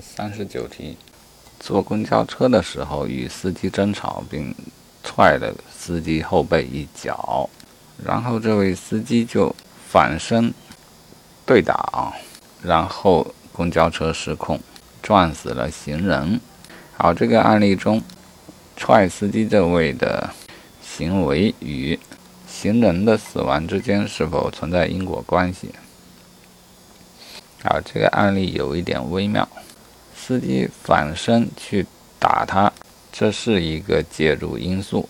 三十九题，坐公交车的时候与司机争吵，并踹了司机后背一脚，然后这位司机就反身对打，然后公交车失控，撞死了行人。好，这个案例中，踹司机这位的行为与行人的死亡之间是否存在因果关系？好，这个案例有一点微妙。司机反身去打他，这是一个介入因素。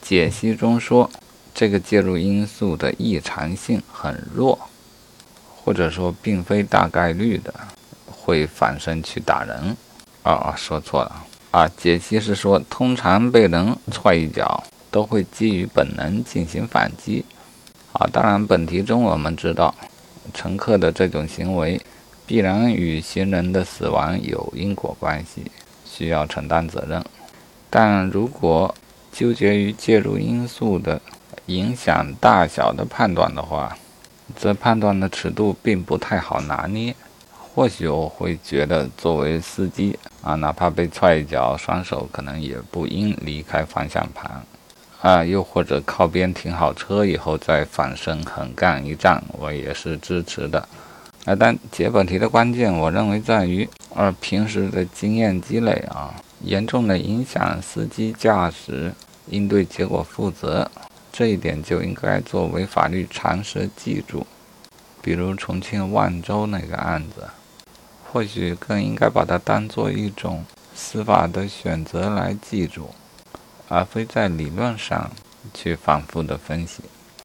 解析中说，这个介入因素的异常性很弱，或者说并非大概率的会反身去打人。啊啊，说错了啊！解析是说，通常被人踹一脚，都会基于本能进行反击。啊，当然，本题中我们知道，乘客的这种行为。必然与行人的死亡有因果关系，需要承担责任。但如果纠结于介入因素的影响大小的判断的话，这判断的尺度并不太好拿捏。或许我会觉得，作为司机啊，哪怕被踹一脚，双手可能也不应离开方向盘啊，又或者靠边停好车以后再反身横干一仗，我也是支持的。啊，但解本题的关键，我认为在于，呃，平时的经验积累啊，严重的影响司机驾驶，应对结果负责，这一点就应该作为法律常识记住。比如重庆万州那个案子，或许更应该把它当做一种司法的选择来记住，而非在理论上去反复的分析。